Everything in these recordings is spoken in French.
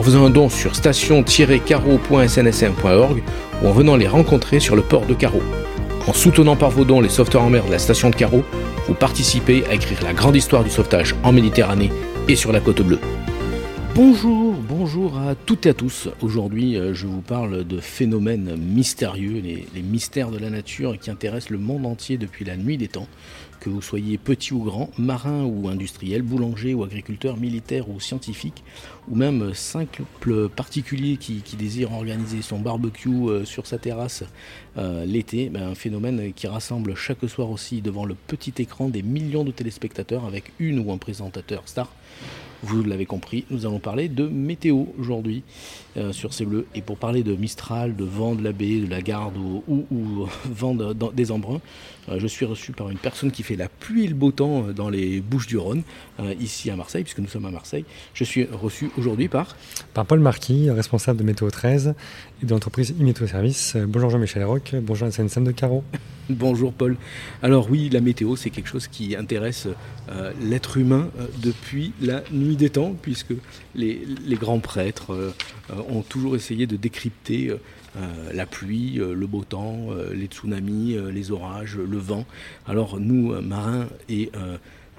en faisant un don sur station-carreau.snsm.org ou en venant les rencontrer sur le port de Carreau. En soutenant par vos dons les sauveteurs en mer de la station de Carreau, vous participez à écrire la grande histoire du sauvetage en Méditerranée et sur la côte bleue. Bonjour, bonjour à toutes et à tous. Aujourd'hui, euh, je vous parle de phénomènes mystérieux, les, les, mystères de la nature qui intéressent le monde entier depuis la nuit des temps. Que vous soyez petit ou grand, marin ou industriel, boulanger ou agriculteur, militaire ou scientifique, ou même simple particulier qui, désire organiser son barbecue euh, sur sa terrasse euh, l'été, ben, un phénomène qui rassemble chaque soir aussi devant le petit écran des millions de téléspectateurs avec une ou un présentateur star. Vous l'avez compris, nous allons parler de météo aujourd'hui euh, sur ces bleus. Et pour parler de Mistral, de vent de la baie, de la garde ou, ou, ou vent de, de, des embruns, euh, je suis reçu par une personne qui fait la pluie et le beau temps euh, dans les Bouches du Rhône, euh, ici à Marseille, puisque nous sommes à Marseille. Je suis reçu aujourd'hui par... Par Paul Marquis, responsable de Météo 13 et de l'entreprise e-Météo Service. Bonjour Jean-Michel Roch, bonjour la SNSM de Carreau. Bonjour Paul. Alors oui, la météo, c'est quelque chose qui intéresse euh, l'être humain euh, depuis la nuit des temps, puisque les, les grands prêtres euh, ont toujours essayé de décrypter la pluie, le beau temps, les tsunamis, les orages, le vent. Alors nous, marins et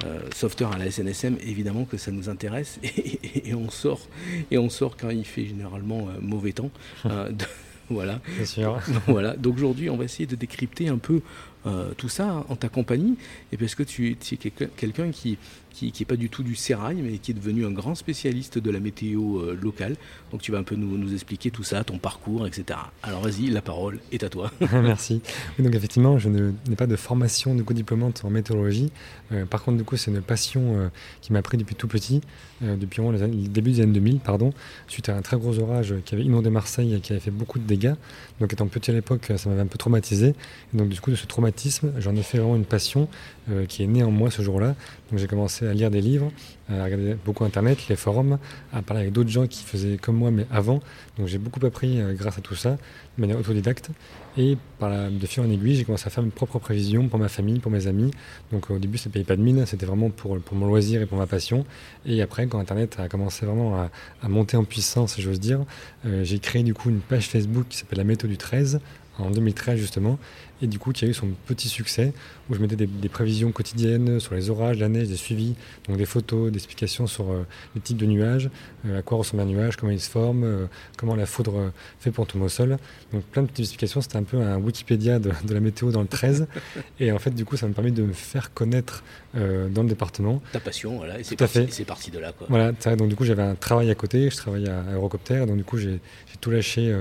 euh, sauveteurs à la SNSM, évidemment que ça nous intéresse et, et, et, on sort et on sort quand il fait généralement euh, mauvais temps. Euh, de, voilà. Sûr. voilà. Donc aujourd'hui, on va essayer de décrypter un peu euh, tout ça en ta compagnie, et parce que tu, es quelqu'un qui qui n'est pas du tout du sérail, mais qui est devenu un grand spécialiste de la météo euh, locale? Donc tu vas un peu nous, expliquer tout ça, ton parcours, etc. Alors vas-y, la parole est à toi. Merci. Oui, donc effectivement, je n'ai pas de formation de coup diplômante en météorologie. Euh, par contre, du coup, c'est une passion qui m'a pris depuis tout petit, depuis le début des années 2000, pardon, suite à un très gros orage qui avait inondé Marseille et qui avait fait beaucoup de dégâts. Donc étant petit à l'époque, ça m'avait un peu traumatisé. Et donc du coup, de ce traumatisme, j'en ai fait vraiment une passion euh, qui est née en moi ce jour-là. Donc j'ai commencé à lire des livres, à regarder beaucoup Internet, les forums, à parler avec d'autres gens qui faisaient comme moi, mais avant. Donc j'ai beaucoup appris euh, grâce à tout ça, de manière autodidacte. Et par de fil en aiguille, j'ai commencé à faire mes propres prévisions pour ma famille, pour mes amis. Donc au début, ça ne payait pas de mine, c'était vraiment pour, mon loisir et pour ma passion. Et après, quand Internet a commencé vraiment à, monter en puissance, j'ose dire, euh, j'ai créé du coup une page Facebook qui s'appelle La méthode du 13 en 2013 justement, et du coup qui a eu son petit succès, où je mettais des, des prévisions quotidiennes sur les orages, la neige, des suivis, donc des photos, des explications sur euh, les types de nuages, euh, à quoi ressemble un nuage, comment il se forme, euh, comment la foudre fait pour tomber au sol. Donc plein de petites explications, c'était un peu un Wikipédia de, de, la météo dans le 13, et en fait du coup ça me permet de me faire connaître dans le département. Ta passion, voilà, et c'est parti, parti, de là. Quoi. Voilà, donc du coup j'avais un travail à côté, je travaillais à Eurocopter, donc du coup j'ai tout lâché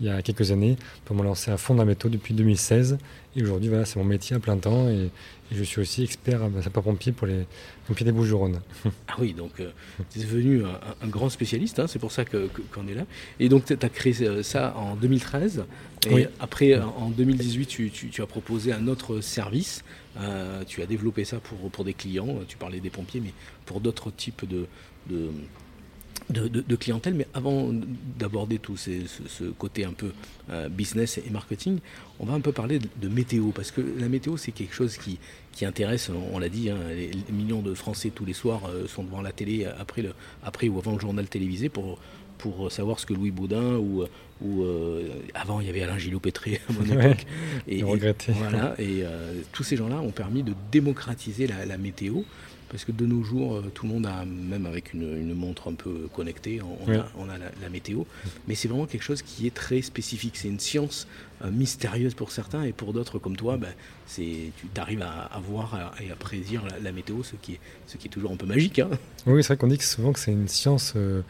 il y a quelques années pour me lancer à fond dans la météo depuis 2016. Et aujourd'hui, voilà, c'est mon métier à plein temps et, et je suis aussi expert sapeur-pompier pour les pompiers des Bouches-du-Rhône. Ah oui, donc euh, tu es devenu un, un, grand spécialiste, hein, c'est pour ça qu'on qu est là. Et donc tu as créé ça en 2013. Et oui. après, en 2018, tu, tu, tu, as proposé un autre service. Euh, tu as développé ça pour, pour des clients. Tu parlais des pompiers, mais pour d'autres types de, de de, de, de, clientèle, mais avant d'aborder tout ces, ce, ce, côté un peu euh, business et marketing, on va un peu parler de, de météo, parce que la météo, c'est quelque chose qui, qui intéresse, on, on l'a dit, hein, les, les, millions de Français tous les soirs euh, sont devant la télé après, le, après ou avant le journal télévisé pour pour savoir ce que Louis Baudin ou, ou avant il y avait Alain Gillot-Pétré à mon époque. et, et, voilà, et tous ces gens-là ont permis de démocratiser la météo parce que de nos jours, euh, tout le monde a, même avec une, montre un peu connectée, on, a, la, météo. Mais c'est vraiment quelque chose qui est très spécifique. C'est une science euh, mystérieuse pour certains et pour d'autres comme toi, ben, tu arrives à, voir et à prédire la, météo, ce qui, est, ce qui est toujours un peu magique. Hein. Oui, c'est vrai qu'on dit souvent que c'est une science euh,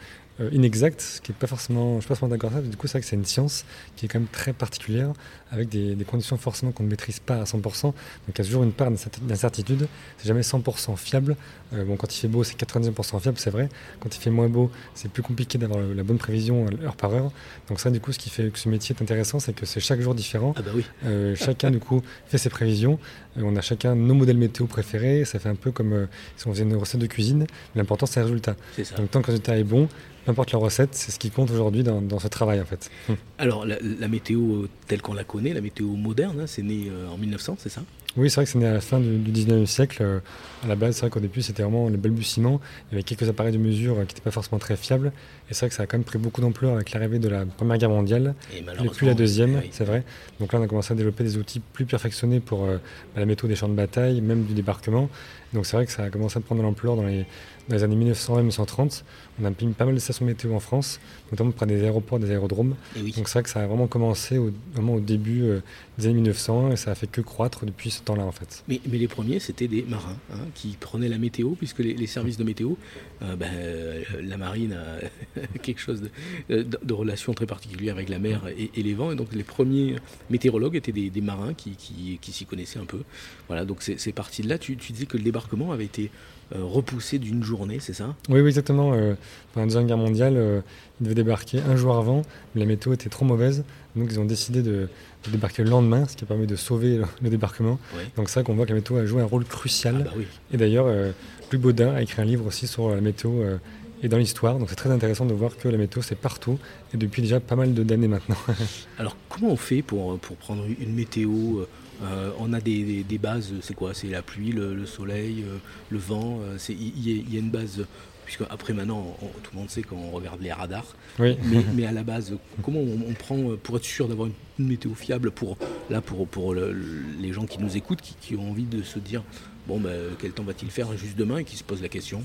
inexact, ce qui est pas forcément, je suis pas forcément d'accord avec ça. Du coup, c'est vrai que c'est une science qui est quand même très particulière, avec des, conditions forcément qu'on ne maîtrise pas à 100%. Donc il y a toujours une part d'incertitude. C'est jamais 100% fiable. Euh, bon, quand il fait beau, c'est 99% fiable, c'est vrai. Quand il fait moins beau, c'est plus compliqué d'avoir la bonne prévision euh, heure par heure. Donc ça, du coup, ce qui fait que ce métier est intéressant, c'est que c'est chaque jour différent. Ah bah oui. chacun, du coup, fait ses prévisions. on a chacun nos modèles météo préférés. Ça fait un peu comme si on faisait une recette de cuisine. L'important, c'est le résultat. Donc tant que le résultat est bon, n'importe la recette, c'est ce qui compte aujourd'hui dans, ce travail en fait. Alors la, météo telle qu'on la connaît, la météo moderne, hein, c'est né euh, en 1900, c'est ça? Oui, c'est vrai que c'est né à la fin du, 19e siècle. Euh, à la base, c'est vrai qu'au début, c'était vraiment le balbutiement. Il y avait quelques appareils de mesure qui n'étaient pas forcément très fiables. Et c'est vrai que ça a quand même pris beaucoup d'ampleur avec l'arrivée de la Première Guerre mondiale. Et, puis la Deuxième, c'est vrai. Donc là, on a commencé à développer des outils plus perfectionnés pour euh, bah, la méthode des champs de bataille, même du débarquement. Donc c'est vrai que ça a commencé à prendre de l'ampleur dans les, dans les années 1920-1930. On a mis pas mal de stations météo en France, notamment près des aéroports, des aérodromes. Donc c'est vrai que ça a vraiment commencé au, vraiment au début euh, des années 1900 et ça a fait que croître depuis ce temps-là en fait. Mais, mais, les premiers, c'était des marins hein, qui prenaient la météo, puisque les, services de météo, euh, ben, euh, la marine a quelque chose de, de, relation très particulière avec la mer et, les vents. Et donc les premiers météorologues étaient des, marins qui, qui, qui s'y connaissaient un peu. Voilà, donc c'est parti de là. Tu, tu disais que le débarquement avait été repoussé d'une journée, c'est ça? Oui, oui, exactement. Euh, pendant la Deuxième Guerre mondiale, euh, ils devaient débarquer un jour avant, mais la météo était trop mauvaise, donc ils ont décidé de, débarquer le lendemain, ce qui a permis de sauver le, débarquement. Donc c'est ça qu'on voit que la météo a joué un rôle crucial. Ah bah et d'ailleurs, Louis Baudin a écrit un livre aussi sur la météo et dans l'histoire. Donc c'est très intéressant de voir que la météo c'est partout et depuis déjà pas mal d'années maintenant. Alors comment on fait pour, pour prendre une météo euh, on a des, bases, c'est quoi? C'est la pluie, le, soleil, euh, le vent. Euh, il y, a une base, puisque après maintenant, tout le monde sait quand on regarde les radars. Mais, à la base, comment on, prend pour être sûr d'avoir une, météo fiable pour là pour, pour les gens qui nous écoutent, qui, ont envie de se dire bon ben, quel temps va-t-il faire juste demain et qui se posent la question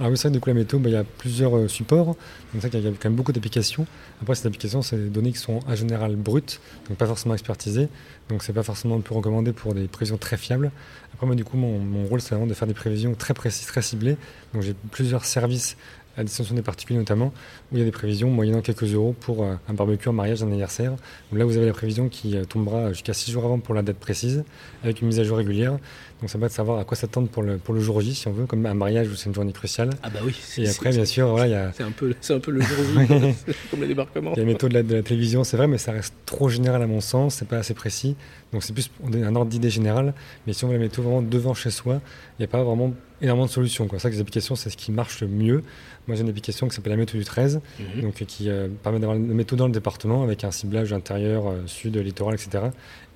alors oui, c'est vrai que du coup, la météo, bah, il y a plusieurs euh, supports. Donc c'est qu'il y a quand même beaucoup d'applications. Après, ces applications, c'est des données qui sont en général brutes, donc pas forcément expertisées. Donc c'est pas forcément plus recommandé pour des prévisions très fiables. Après, moi, du coup, mon, mon rôle, c'est vraiment de faire des prévisions très précises, très ciblées. Donc j'ai plusieurs services à destination des particuliers notamment, où il y a des prévisions moyennant quelques euros pour euh, un barbecue, un mariage, un anniversaire. Donc là, vous avez la prévision qui euh, tombera jusqu'à 6 jours avant pour la date précise, avec une mise à jour régulière. Donc ça va de savoir à quoi s'attendre pour le, pour le jour J, si on veut, comme un mariage où c'est une journée cruciale. Ah bah oui. Et après, bien sûr, voilà, il y a... C'est un, peu, un peu le jour J, comme le débarquement. Il y a la méthode de la, de la télévision, c'est vrai, mais ça reste trop général à mon sens, c'est pas assez précis. Donc c'est plus un ordre d'idée générale. Mais si on veut la météo vraiment devant chez soi, il n'y a pas vraiment énormément de solutions. C'est ça que les applications, c'est ce qui marche le mieux. Moi, j'ai une application qui s'appelle la méthode du 13, mhm. donc, qui euh, permet d'avoir la méthode dans le département avec un ciblage intérieur, euh, sud, littoral, etc.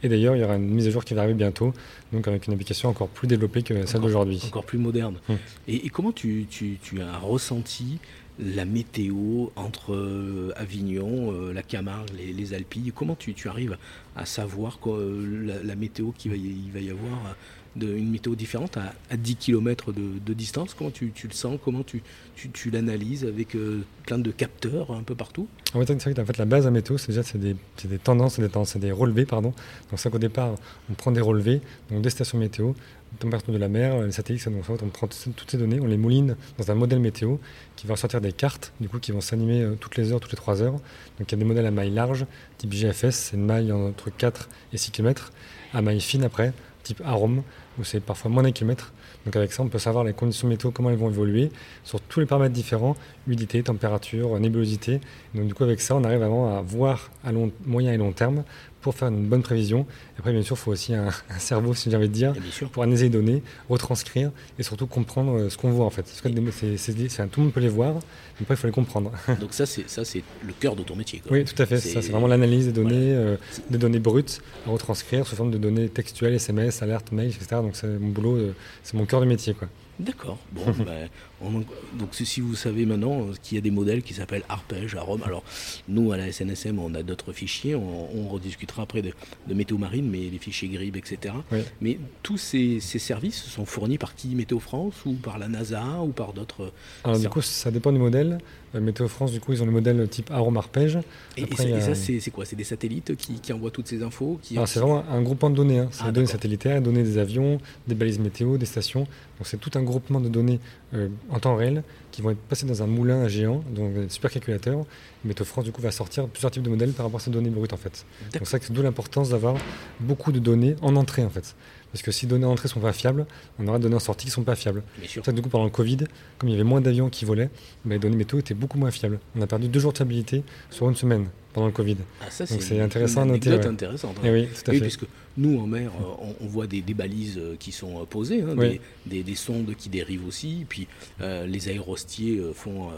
Et d'ailleurs, il y aura une mise à jour qui va arriver bientôt, donc avec une application encore plus développée que celle d'aujourd'hui. Encore plus moderne. Hum. Et, comment tu, tu, tu, as ressenti la météo entre euh, Avignon, la Camargue, les, les Alpilles? Comment tu, tu, arrives à savoir quoi, la, météo qu'il va, y, va y avoir une météo différente à, 10 km de, distance Comment tu, le sens? Comment tu, tu, l'analyses avec euh, plein de capteurs un peu partout? En fait, c'est la base à météo, c'est déjà c'est des, tendances, des, tendances, des relevés. Pardon. Donc, c'est qu'au départ, on prend des relevés, donc des stations météo, température de la mer, les satellites, donc, on prend toutes ces données, on les mouline dans un modèle météo qui va sortir des cartes, du coup, qui vont s'animer euh, toutes les heures, toutes les 3 heures. Donc, il y a des modèles à maille large, type GFS, c'est une maille entre 4 et 6 km, à maille fine après, type arôme, où c'est parfois moins d'un kilomètre. Donc avec ça, on peut savoir les conditions météo, comment elles vont évoluer sur tous les paramètres différents, humidité, température, nébulosité. Donc du coup, avec ça, on arrive vraiment à voir à moyen et long terme pour faire une bonne prévision. après, bien sûr, il faut aussi un, cerveau, si j'ai envie de dire, pour analyser les données, retranscrire et surtout comprendre euh, ce qu'on voit en fait. Parce que c'est, tout le monde peut les voir, mais après, il faut les comprendre. Donc ça, c'est, ça, c'est le cœur de ton métier. Oui, tout à fait. C'est, vraiment l'analyse des données, euh, des données brutes à retranscrire sous forme de données textuelles, SMS, alertes, mails, etc. Donc c'est mon boulot, euh, c'est mon cœur de métier. Quoi. D'accord. Bon, ben, donc si vous savez maintenant qu'il y a des modèles qui s'appellent arpège à Rome. Alors nous à la SNSM on a d'autres fichiers, on, rediscutera après de, météo marine, mais les fichiers GRIB, etc. Mais tous ces, services sont fournis par qui Météo France ou par la NASA ou par d'autres Alors du coup ça dépend du modèle. Euh, météo France du coup ils ont le modèle type Arome arpège. Et, ça, c'est quoi? C'est des satellites qui, envoient toutes ces infos qui... C'est vraiment un groupement de données. Hein. C'est ah, des données satellitaires, des données des avions, des balises météo, des stations. Donc c'est tout un groupement de données euh, en temps réel qui vont être passées dans un moulin géant, donc un supercalculateur. Météo France du coup va sortir plusieurs types de modèles par rapport à ces données brutes en fait. Donc c'est d'où l'importance d'avoir beaucoup de données en entrée en fait. Parce que si les données en entrée sont pas fiables, on aura des données en sortie qui sont pas fiables. C'est ça du coup pendant le Covid, comme il y avait moins d'avions qui volaient, bah, les données météo étaient beaucoup moins fiables. On a perdu deux jours de fiabilité sur une semaine pendant le Covid. Ah, ça, Donc c'est intéressant à noter. Ouais. intéressante. Et eh oui, tout à fait. Puisque nous, en mer, euh, on, voit des, balises euh, qui sont euh, posées, hein, des, sondes qui dérivent aussi, puis les aérostiers font,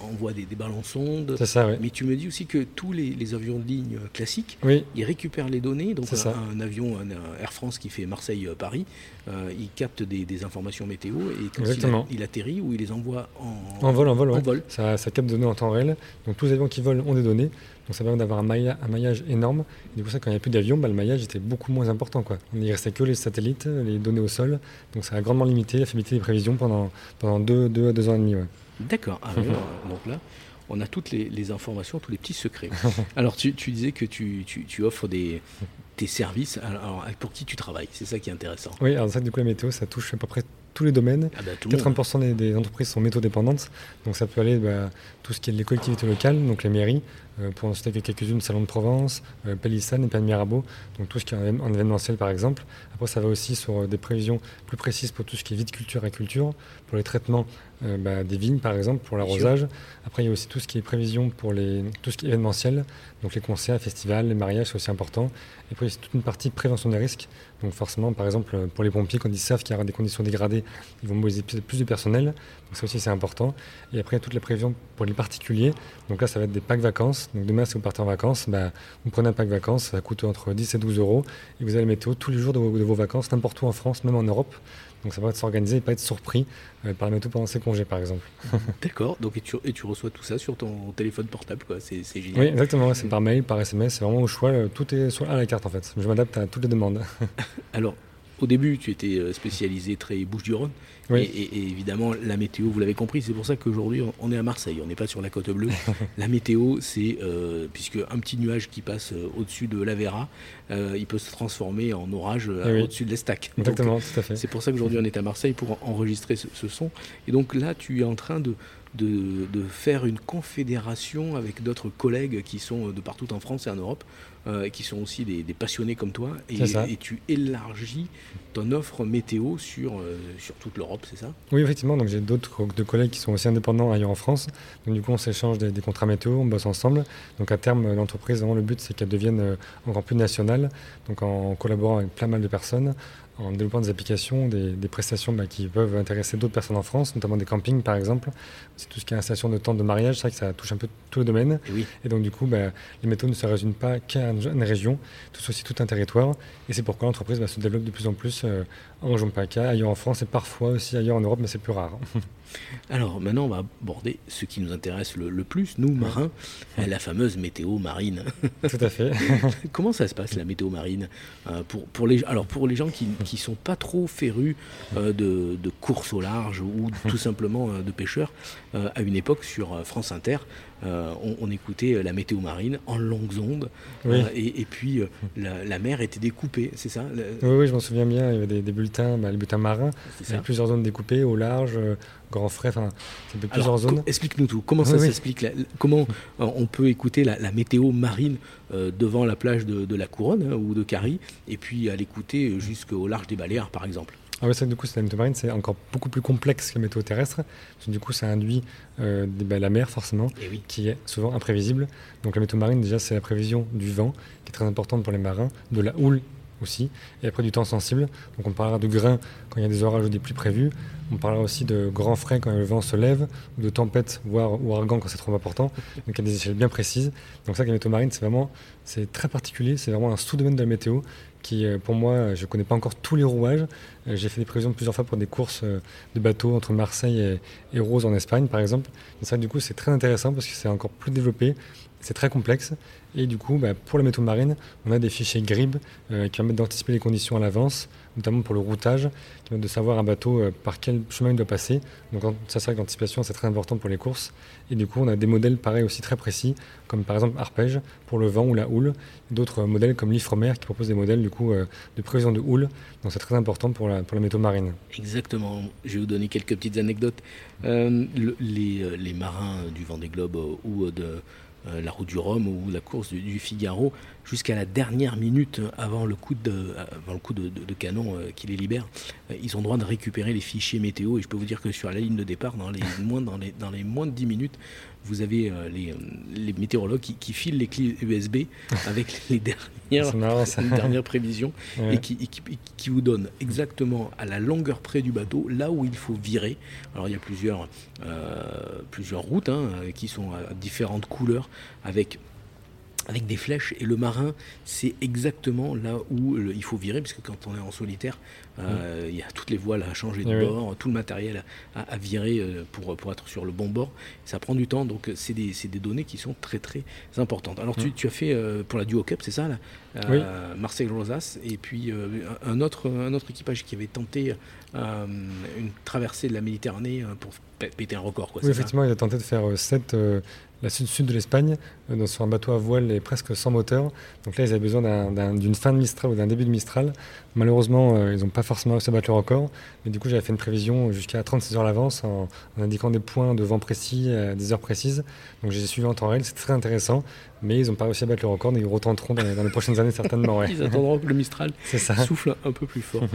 envoient des, ballons sondes. C'est ça, oui. Mais tu me dis aussi que tous les, avions de ligne classiques, ils récupèrent les données. Donc un, avion, un, Air France qui fait Marseille-Paris, il capte des, informations météo et quand il, atterrit ou il les envoie en, en vol. En vol, Ça, ça capte des données en temps réel. Donc tous les avions qui volent ont des données. Donc ça permet d'avoir un, un, maillage énorme. Et du coup, ça, quand il n'y a plus d'avions, bah, le maillage était beaucoup moins important. Quoi. Il ne restait que les satellites, les données au sol. Donc ça a grandement limité la fiabilité des prévisions pendant, pendant deux, deux à deux ans et demi. D'accord. Ah donc là, on a toutes les, informations, tous les petits secrets. Alors tu, disais que tu, tu, offres des, tes services. Alors, pour qui tu travailles C'est ça qui est intéressant. Oui, alors ça, du coup, la météo, ça touche à peu près tous les domaines. 80% ah bah, des, entreprises sont métaux-dépendantes. Donc ça peut aller bah, tout ce qui est les collectivités locales, donc les mairies, euh, pour en citer quelques-unes, Salon de Provence, euh, et Pays Mirabeau, donc tout ce qui est en, événementiel par exemple. Après ça va aussi sur euh, des prévisions plus précises pour tout ce qui est viticulture et culture, pour les traitements bah, des vignes par exemple, pour l'arrosage. Après il y a aussi tout ce qui est prévision pour les, tout ce qui est événementiel, donc les concerts, festivals, les mariages c'est aussi important. Et puis il y a toute une partie prévention des risques, donc forcément par exemple pour les pompiers quand ils savent qu'il y aura des conditions dégradées, ils vont mobiliser plus de personnel, donc ça aussi c'est important. Et après il y a toute la prévision pour les particuliers, donc là ça va être des packs vacances, donc demain si vous partez en vacances, bah, vous prenez un pack vacances, ça coûte entre 10 et 12 euros, et vous avez la météo tous les jours de vos, vacances, n'importe où en France, même en Europe. Donc ça va être s'organiser et pas être surpris euh, par météo pendant ses congés, par exemple. D'accord. Donc et tu, et tu, reçois tout ça sur ton téléphone portable, quoi. C'est, génial. Oui, exactement. C'est par mail, par SMS. C'est vraiment au choix. Euh, tout est à la carte, en fait. Je m'adapte à toutes les demandes. Alors, au début, tu étais euh, spécialisé très Bouches-du-Rhône. Et, évidemment, la météo, vous l'avez compris, c'est pour ça qu'aujourd'hui, on est à Marseille, on n'est pas sur la côte bleue. la météo, c'est, euh, puisque un petit nuage qui passe euh, au-dessus de l'Avera, il peut se transformer en orage eh au-dessus de l'Estac. Exactement, tout à fait. C'est pour ça qu'aujourd'hui, on est à Marseille pour enregistrer ce, son. Et donc là, tu es en train de, de, faire une confédération avec d'autres collègues qui sont de partout en France et en Europe, euh, qui sont aussi des, passionnés comme toi, et, et, tu élargis ton offre météo sur, euh, sur toute l'Europe, c'est ça? Oui, effectivement. Donc j'ai d'autres de collègues qui sont aussi indépendants ailleurs en France. Donc du coup, on s'échange des, contrats météo, on bosse ensemble. Donc à terme, l'entreprise, vraiment, le but, c'est qu'elle devienne euh, encore plus nationale. Donc en collaborant avec plein mal de personnes, en développant des applications, des, prestations bah, qui peuvent intéresser d'autres personnes en France, notamment des campings par exemple. C'est tout ce qui est installation de tentes de mariage, c'est vrai que ça touche un peu tous les domaines. Et, donc du coup, bah, les métaux ne se résument pas qu'à une région, tout aussi tout un territoire. Et c'est pourquoi l'entreprise va se développe de plus en plus euh, en région PACA, ailleurs en France et parfois aussi ailleurs en Europe, mais c'est plus rare. Alors maintenant, on va aborder ce qui nous intéresse le, plus, nous, marins, la fameuse météo marine. Tout à fait. Comment ça se passe, la météo marine euh, pour, pour, les, Alors pour les gens qui ne sont pas trop férus euh, de, de course au large ou tout simplement de pêcheurs, à une époque sur France Inter, euh, on, écoutait la météo marine en longues ondes, euh, et, puis euh, la, mer était découpée, c'est ça oui, je m'en souviens bien, il y avait des, bulletins, bah, les bulletins marins, avec plusieurs zones découpées, au large, grand frais, enfin, plusieurs zones. Explique-nous tout, comment ça s'explique Comment on peut écouter la, météo marine devant la plage de, la Couronne hein, ou de Carie, et puis à l'écouter jusqu'au large des Baléares, par exemple? Ah oui, c'est du coup, la météo marine, c'est encore beaucoup plus complexe que la météo terrestre. Parce que, du coup, ça induit euh, bah, la mer, forcément, eh qui est souvent imprévisible. Donc, la météo marine, déjà, c'est la prévision du vent, qui est très importante pour les marins, de la houle aussi, et après du temps sensible. Donc, on parlera de grains quand il y a des orages ou des pluies prévues. On parlera aussi de grands frais quand le vent se lève, ou de tempêtes, voire ouragan quand c'est trop important. Donc, il y a des échelles bien précises. Donc, ça, la météo marine, c'est vraiment très particulier. C'est vraiment un sous-domaine de la météo qui, pour moi, je ne connais pas encore tous les rouages. J'ai fait des prévisions plusieurs fois pour des courses de bateaux entre Marseille et, Rose en Espagne, par exemple. Et ça, du coup, c'est très intéressant parce que c'est encore plus développé. C'est très complexe. Et du coup, bah, pour la méthode marine, on a des fichiers GRIB qui permettent d'anticiper les conditions à l'avance, notamment pour le routage, de savoir un bateau euh, par quel chemin il doit passer. Donc ça, c'est vrai l'anticipation, c'est très important pour les courses. Et du coup, on a des modèles pareils aussi très précis, comme par exemple Arpège pour le vent ou la houle. D'autres modèles comme l'Ifremer qui propose des modèles du coup, euh, de prévision de houle. Donc c'est très important pour la, pour la météo marine. Exactement. Je vais vous donner quelques petites anecdotes. Euh, les, marins du Vendée Globe ou de euh, la route du Rhum ou la course du, Figaro jusqu'à la dernière minute avant le coup de, avant le coup de, canon euh, qui les libère. Euh, ils ont droit de récupérer les fichiers météo et je peux vous dire que sur la ligne de départ, dans les moins, dans les, dans les moins de 10 minutes, vous avez euh, les, les, météorologues qui, filent les clés USB avec les dernières, dernières prévisions et, qui, qui, vous donnent exactement à la longueur près du bateau là où il faut virer. Alors il y a plusieurs, euh, plusieurs routes hein, qui sont à différentes couleurs avec avec des flèches et le marin c'est exactement là où il faut virer puisque quand on est en solitaire euh, il y a toutes les voiles à changer de bord tout le matériel à, virer euh, pour, pour être sur le bon bord. Ça prend du temps donc c'est des, des, données qui sont très très importantes. Alors tu, tu, as fait euh, pour la Duo Cup c'est ça là Marseille Rosas et puis un, autre, un autre équipage qui avait tenté une traversée de la Méditerranée pour péter un record quoi, oui effectivement il a tenté de faire 7 la sud-sud de l'Espagne, euh, sur un bateau à voile et presque sans moteur. Donc là, ils avaient besoin d'une fin de Mistral ou d'un début de Mistral. Malheureusement, euh, ils n'ont pas forcément réussi à battre le record. Mais du coup, j'avais fait une prévision jusqu'à 36 heures à l'avance en, indiquant des points de vent précis à des heures précises. Donc j'ai suivi en temps réel, c'est très intéressant. Mais ils n'ont pas réussi à battre le record, mais ils retenteront dans les, prochaines années certainement. ils attendront que le Mistral souffle un peu plus fort.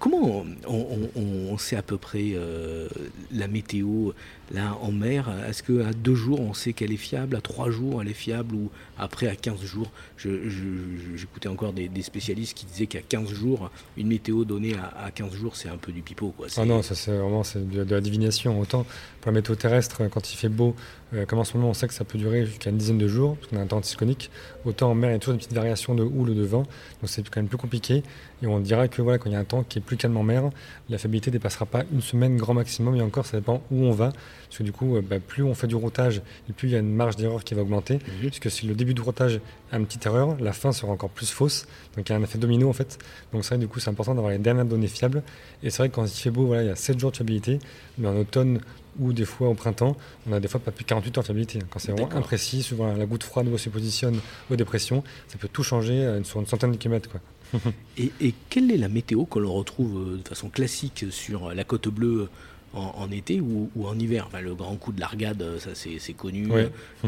Comment on, sait à peu près euh, la météo là en mer? Est-ce qu'à deux jours on sait qu'elle est fiable, à trois jours elle est fiable? Ou après à 15 jours? J'écoutais encore des, spécialistes qui disaient qu'à 15 jours, une météo donnée à, 15 jours c'est un peu du pipeau. Quoi. Ah non, ça c'est vraiment de, de, la divination. Autant pour la météo terrestre, quand il fait beau, euh, comme en ce moment on sait que ça peut durer jusqu'à une dizaine de jours, parce qu'on a un temps anticyclonique, autant en mer il y a toujours des petites variations de houle ou de vent, donc c'est quand même plus compliqué. Et on dira que voilà, quand il y a un temps qui est plus calme en mer, la fiabilité dépassera pas une semaine grand maximum, et encore ça dépend où on va, parce que du coup, euh, bah, plus on fait du routage, et plus il y a une marge d'erreur qui va augmenter, mhm. puisque si le début du routage a une petite erreur, la fin sera encore plus fausse, donc il y a un effet domino en fait. Donc c'est vrai, du coup, c'est important d'avoir les dernières données fiables. Et c'est vrai que quand il fait beau, voilà, il y a 7 jours de fiabilité, mais en automne ou des fois au printemps, on a des fois pas plus de 48 heures de fiabilité. Quand c'est vraiment imprécis, souvent la goutte froide où se positionne aux dépressions, ça peut tout changer sur une centaine de kilomètres. Quoi. et, et, quelle est la météo que l'on retrouve euh, de façon classique sur la côte bleue en, été ou, en hiver. le grand coup de l'argade, euh, ça c'est connu,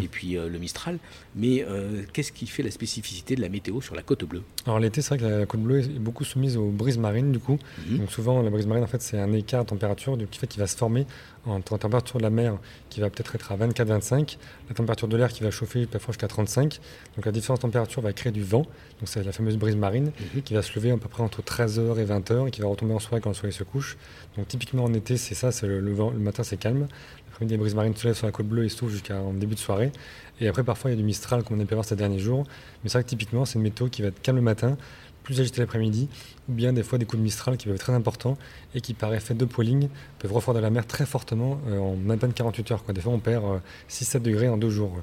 et puis le Mistral. Mais qu'est-ce qui fait la spécificité de la météo sur la côte bleue? Alors l'été, c'est vrai que la côte bleue est beaucoup soumise aux brises marines, du coup. Mhm. Donc souvent, la brise marine, en fait, c'est un écart de température qui fait qu'il va se former entre la température de la mer qui va peut-être être à 24-25, la température de l'air qui va chauffer parfois jusqu'à 35. Donc la différence de température va créer du vent, donc c'est la fameuse brise marine, mhm. qui va se lever à peu près entre 13h et 20h et qui va retomber en soirée quand le soleil se couche. Donc typiquement en été, c'est ça, c'est le, vent, le matin c'est calme. L'après-midi, les brises marines se lèvent sur la côte bleue et soufflent jusqu'en début de soirée. Et après, parfois, il y a du Mistral, comme on a pu voir ces derniers jours. Mais c'est vrai que typiquement, c'est une météo qui va être calme le matin, plus agité l'après-midi, ou bien des fois des coups de Mistral qui peuvent être très importants et qui, par effet de pooling, peuvent refroidir la mer très fortement euh, en à peine 48 heures. Quoi. Des fois, on perd 6-7 euh, degrés en deux jours.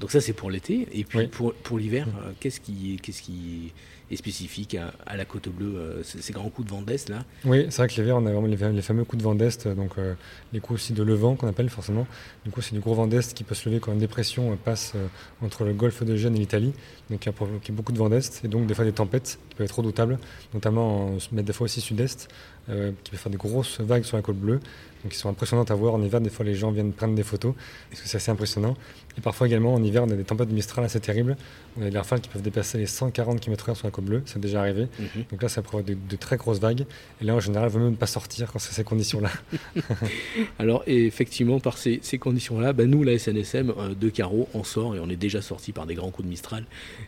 Donc ça, c'est pour l'été. Et puis pour, pour l'hiver, euh, qu'est-ce qui, qu'est-ce qui est spécifique à, la côte bleue, euh, ces grands coups de vent d'est là. Oui, c'est vrai que l'hiver, on a vraiment les, fameux coups de vent d'est, donc euh, les coups aussi de levant qu'on appelle forcément. Du coup, c'est du gros vent d'est qui peut se lever quand une dépression passe entre le golfe de Gênes et l'Italie, donc qui a provoqué beaucoup de vent d'est, et donc des fois des tempêtes qui peuvent être redoutables, notamment mais des fois aussi sud-est, qui peut faire des grosses vagues sur la côte bleue donc ils sont impressionnantes à voir en hiver. Des fois, les gens viennent prendre des photos parce que c'est assez impressionnant? Et parfois également, en hiver, on a des tempêtes de Mistral assez terribles. On a des rafales qui peuvent dépasser les 140 km/h sur la côte bleue. C'est déjà arrivé. Mhm. Donc là, ça provoque de, très grosses vagues. Et là, en général, il vaut mieux ne pas sortir quand c'est ces conditions-là. Alors, effectivement, par ces, conditions-là, bah, nous, la SNSM euh, de Carreau, on sort et on est déjà sorti par des grands coups de Mistral.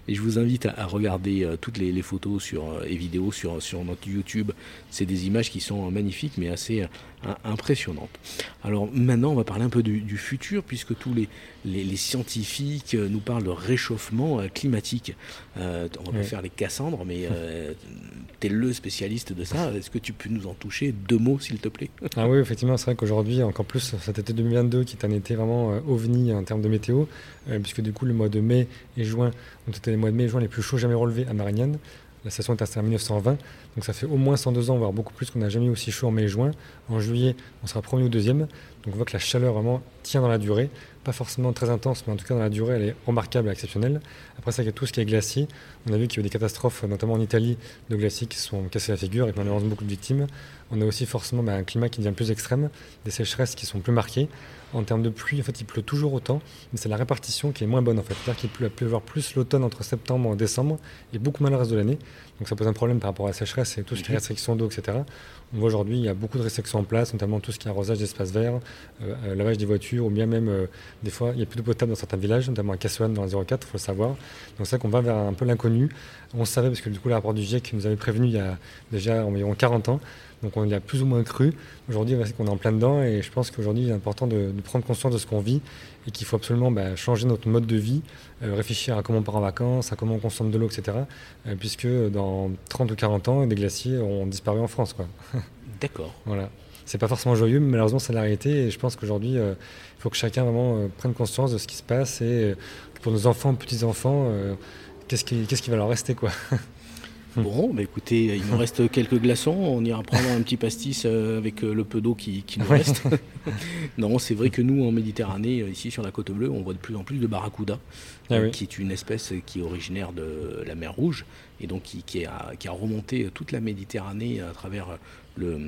Et je vous invite à, regarder euh, toutes les, photos sur, euh, et vidéos sur, sur notre YouTube. C'est des images qui sont magnifiques, mais assez impressionnantes. Alors maintenant, on va parler un peu du, futur, puisque tous les, les, scientifiques scientifiques nous parlent de réchauffement climatique. on va faire les Cassandres, mais tu es le spécialiste de ça. Est-ce que tu peux nous en toucher deux mots, s'il te plaît? Ah oui, effectivement, c'est vrai qu'aujourd'hui, encore plus cet été 2022, qui est un été vraiment ovni en termes de météo, puisque du coup, le mois de mai et juin ont été les mois de mai et juin les plus chauds jamais relevés à Marignane. La station est installée en 1920, donc ça fait au moins 102 ans, voire beaucoup plus qu'on n'a jamais eu aussi chaud en mai et juin. En juillet, on sera premier ou deuxième. Donc on voit que la chaleur vraiment tient dans la durée. Pas forcément très intense, mais en tout cas dans la durée, elle est remarquable et exceptionnelle. Après ça, il y a tout ce qui est glacier. On a vu qu'il y a eu des catastrophes, notamment en Italie, de glaciers qui se sont cassés la figure avec malheureusement beaucoup de victimes. On a aussi forcément bah, un climat qui devient plus extrême, des sécheresses qui sont plus marquées. En termes de pluie, en fait, il pleut toujours autant, mais c'est la répartition qui est moins bonne en fait. C'est-à-dire qu'il peut pleuvoir plus l'automne entre septembre et décembre et beaucoup moins le reste de l'année. Donc ça pose un problème par rapport à la sécheresse et tout ce qui est restriction d'eau, etc. On voit aujourd'hui, il y a beaucoup de restrictions en place, notamment tout ce qui est arrosage d'espaces verts, euh, euh, lavage des voitures, ou bien même, euh, des fois, il n'y a plus d'eau potable dans certains villages, notamment à Cassoane dans la 04, il faut le savoir. Donc c'est vrai qu'on va vers un peu l'inconnu. On savait, parce que du coup, le rapport du GIEC nous avait prévenu il y a déjà environ 40 ans, donc on y a plus ou moins cru. Aujourd'hui, qu'on est en plein dedans et je pense qu'aujourd'hui, il est important de, prendre conscience de ce qu'on vit et qu'il faut absolument bah, changer notre mode de vie, euh, réfléchir à comment on part en vacances, à comment on consomme de l'eau, etc. Euh, puisque dans 30 ou 40 ans, des glaciers ont disparu en France. D'accord. Voilà. C'est pas forcément joyeux, mais malheureusement, c'est la réalité. Et je pense qu'aujourd'hui, euh, il faut que chacun vraiment prenne conscience de ce qui se passe et pour nos enfants, petits-enfants, qu'est-ce qui, qui, va leur rester quoi. Bon, bah écoutez, il nous reste quelques glaçons. On ira prendre un petit pastis euh, avec euh, le peu d'eau qui, nous reste. non, c'est vrai que nous, en Méditerranée, euh, ici sur la côte bleue, on voit de plus en plus de barracuda, ah qui est une espèce qui est originaire de la mer Rouge et donc qui, a, qui a, remonté toute la Méditerranée à travers le,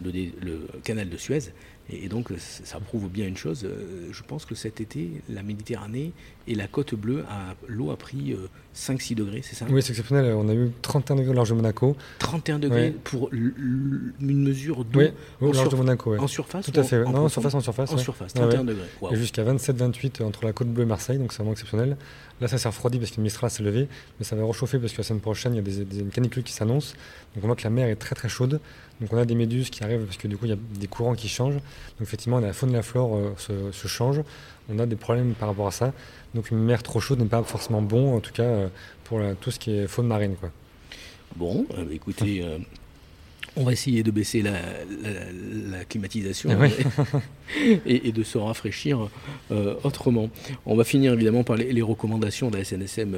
le canal de Suez et, donc ça prouve bien une chose, je pense que cet été, la Méditerranée et la côte bleue, l'eau a pris 5-6 euh, degrés, c'est ça? Oui, c'est exceptionnel, on a eu 31 degrés au large de Monaco. 31 degrés pour une mesure d'eau oui, au large de Monaco. En surface Tout à fait, non, en surface, en surface. En surface, 31 degrés. Et jusqu'à 27-28 entre la côte bleue et Marseille, donc c'est vraiment exceptionnel. Là, ça s'est refroidi parce que le Mistral s'est levé, mais ça va réchauffer parce que la semaine prochaine, il y a des, des canicules qui s'annoncent. Donc on voit que la mer est très très chaude. Donc on a des méduses qui arrivent parce que du coup il y a des courants qui changent. Donc effectivement la faune et la flore euh, se, changent. On a des problèmes par rapport à ça. Donc une mer trop chaude n'est pas forcément bon, en tout cas euh, pour tout ce qui est faune marine. Quoi. Bon, euh, écoutez, on va essayer de baisser la, climatisation ah et, de se rafraîchir autrement. On va finir évidemment par les, recommandations de la SNSM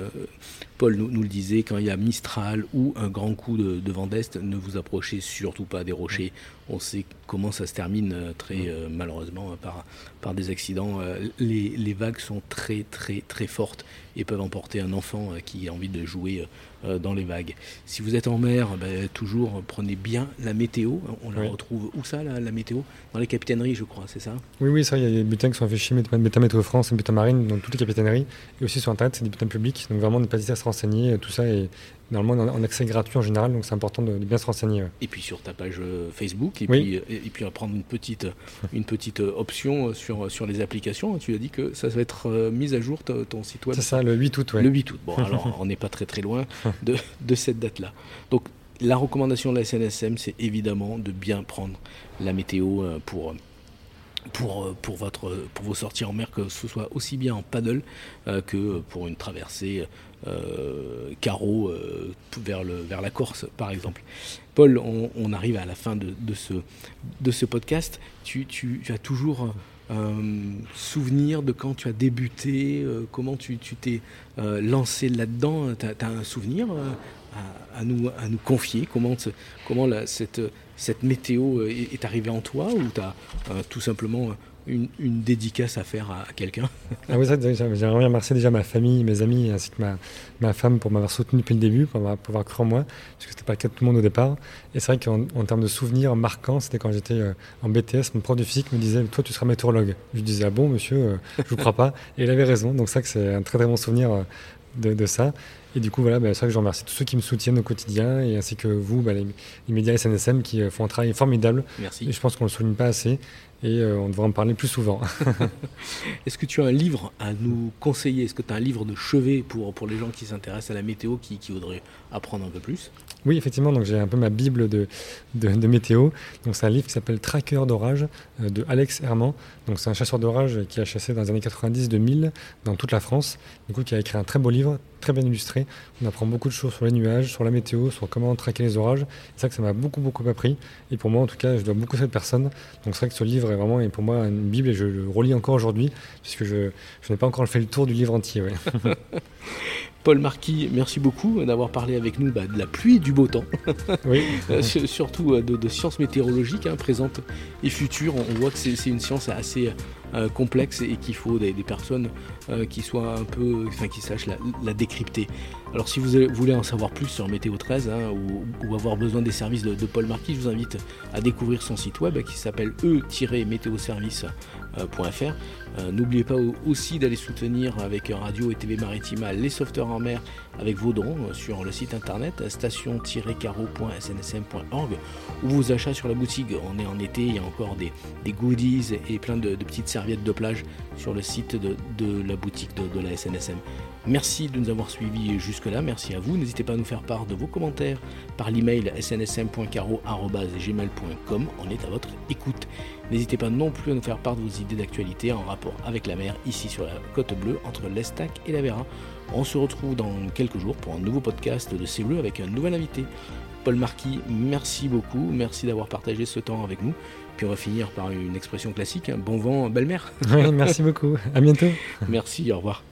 Paul nous, le disait, quand il y a Mistral ou un grand coup de, vent d'Est, ne vous approchez surtout pas des rochers. On sait comment ça se termine euh, très euh, malheureusement par, par des accidents. Euh, les, vagues sont très très très fortes et peuvent emporter un enfant qui a envie de jouer dans les vagues. Si vous êtes en mer, ben, toujours prenez bien la météo. On la retrouve où ça, la, météo? Dans les capitaineries, je crois, c'est ça? Oui, oui, ça, il y a des bulletins qui sont affichés, Méta Météo France et Méta Marine, dans toutes les capitaineries. Et aussi sur Internet, c'est des bulletins publics. Donc vraiment, ne pas hésiter à se renseigner, tout ça est normalement en accès gratuit en général, donc c'est important de, bien se renseigner. Et puis sur ta page euh, Facebook, et, puis, euh, et, puis prendre une petite, une petite euh, option sur, sur les applications. Tu as dit que ça va être mis à jour ton site web? C'est ça, le 8 août. Le 8 août. Bon, alors on n'est pas très très loin de, de cette date-là. Donc la recommandation de la SNSM, c'est évidemment de bien prendre la météo pour pour, euh, pour, votre, pour vos sorties en mer, que ce soit aussi bien en paddle euh, que pour une traversée euh, carreau vers, le, vers la Corse, par exemple. Paul, on, arrive à la fin de, de, ce, de ce podcast. Tu, tu, as toujours souvenir de quand tu as débuté, comment tu t'es lancé là-dedans? Tu as, un souvenir à nous confier Comment, cette, météo euh, est, arrivée en toi ou tu as euh, tout simplement une, dédicace à faire à, quelqu'un? Ah oui, J'aimerais remercier déjà ma famille, mes amis, ainsi que ma, ma femme pour m'avoir soutenu depuis le début, pour avoir, cru en moi, parce que c'était pas le cas de tout le monde au départ. Et c'est vrai qu'en termes de souvenirs marquants, c'était quand j'étais euh, en BTS, mon prof de physique me disait Toi, tu seras météorologue. Je disais Ah bon, monsieur, je ne crois pas. Et il avait raison. Donc, ça, que c'est un très très bon souvenir de, ça. Et du coup, voilà, bah, c'est vrai que je remercie tous ceux qui me soutiennent au quotidien, et ainsi que vous, bah, les, médias SNSM, qui font un travail formidable. Merci. Et je pense qu'on ne le souligne pas assez et euh, on devrait en parler plus souvent. Est-ce que tu as un livre à nous conseiller? Est-ce que tu as un livre de chevet pour, pour les gens qui s'intéressent à la météo, qui, qui voudraient apprendre un peu plus? Oui, effectivement, donc j'ai un peu ma bible de, de, météo. Donc c'est un livre qui s'appelle Tracker d'orage euh, de Alex Herman. Donc c'est un chasseur d'orage qui a chassé dans les années 90-2000 dans toute la France. Du coup, qui a écrit un très beau livre, très bien illustré. On apprend beaucoup de choses sur les nuages, sur la météo, sur comment traquer les orages. C'est ça que ça m'a beaucoup beaucoup appris. Et pour moi, en tout cas, je dois beaucoup à cette personne. Donc c'est vrai que ce livre est vraiment pour moi une bible et je le relis encore aujourd'hui puisque je, je n'ai pas encore fait le tour du livre entier. Paul Marquis, merci beaucoup d'avoir parlé avec nous bah, de la pluie et du beau temps. Oui. Euh, surtout euh, de, sciences météorologiques hein, présentes et futures. On voit que c'est une science assez euh, complexe et qu'il faut des, personnes qui soient un peu, enfin qui sachent la, décrypter. Alors si vous voulez en savoir plus sur Météo 13 hein, ou, avoir besoin des services de, de, Paul Marquis, je vous invite à découvrir son site web qui s'appelle e-météoservice.fr. Euh, n'oubliez pas aussi d'aller soutenir avec Radio et TV Maritima les sauveteurs en mer avec vos dons euh, sur le site internet station-caro.snsm.org ou vos achats sur la boutique. On est en été, il y a encore des, goodies et plein de, petites serviettes de plage sur le site de, la boutique de, de la SNSM. Merci de nous avoir suivis jusque-là, merci à vous. N'hésitez pas à nous faire part de vos commentaires par l'email snsm.caro.gmail.com. On est à votre écoute. N'hésitez pas non plus à nous faire part de vos idées d'actualité en rapport avec la mer ici sur la côte bleue entre l'Estac et la Vera. On se retrouve dans quelques jours pour un nouveau podcast de C'est Bleu avec un nouvel invité. Paul Marquis, merci beaucoup, merci d'avoir partagé ce temps avec nous. Puis on va finir par une expression classique, hein. bon vent, belle mer. merci beaucoup, à bientôt. merci, au revoir.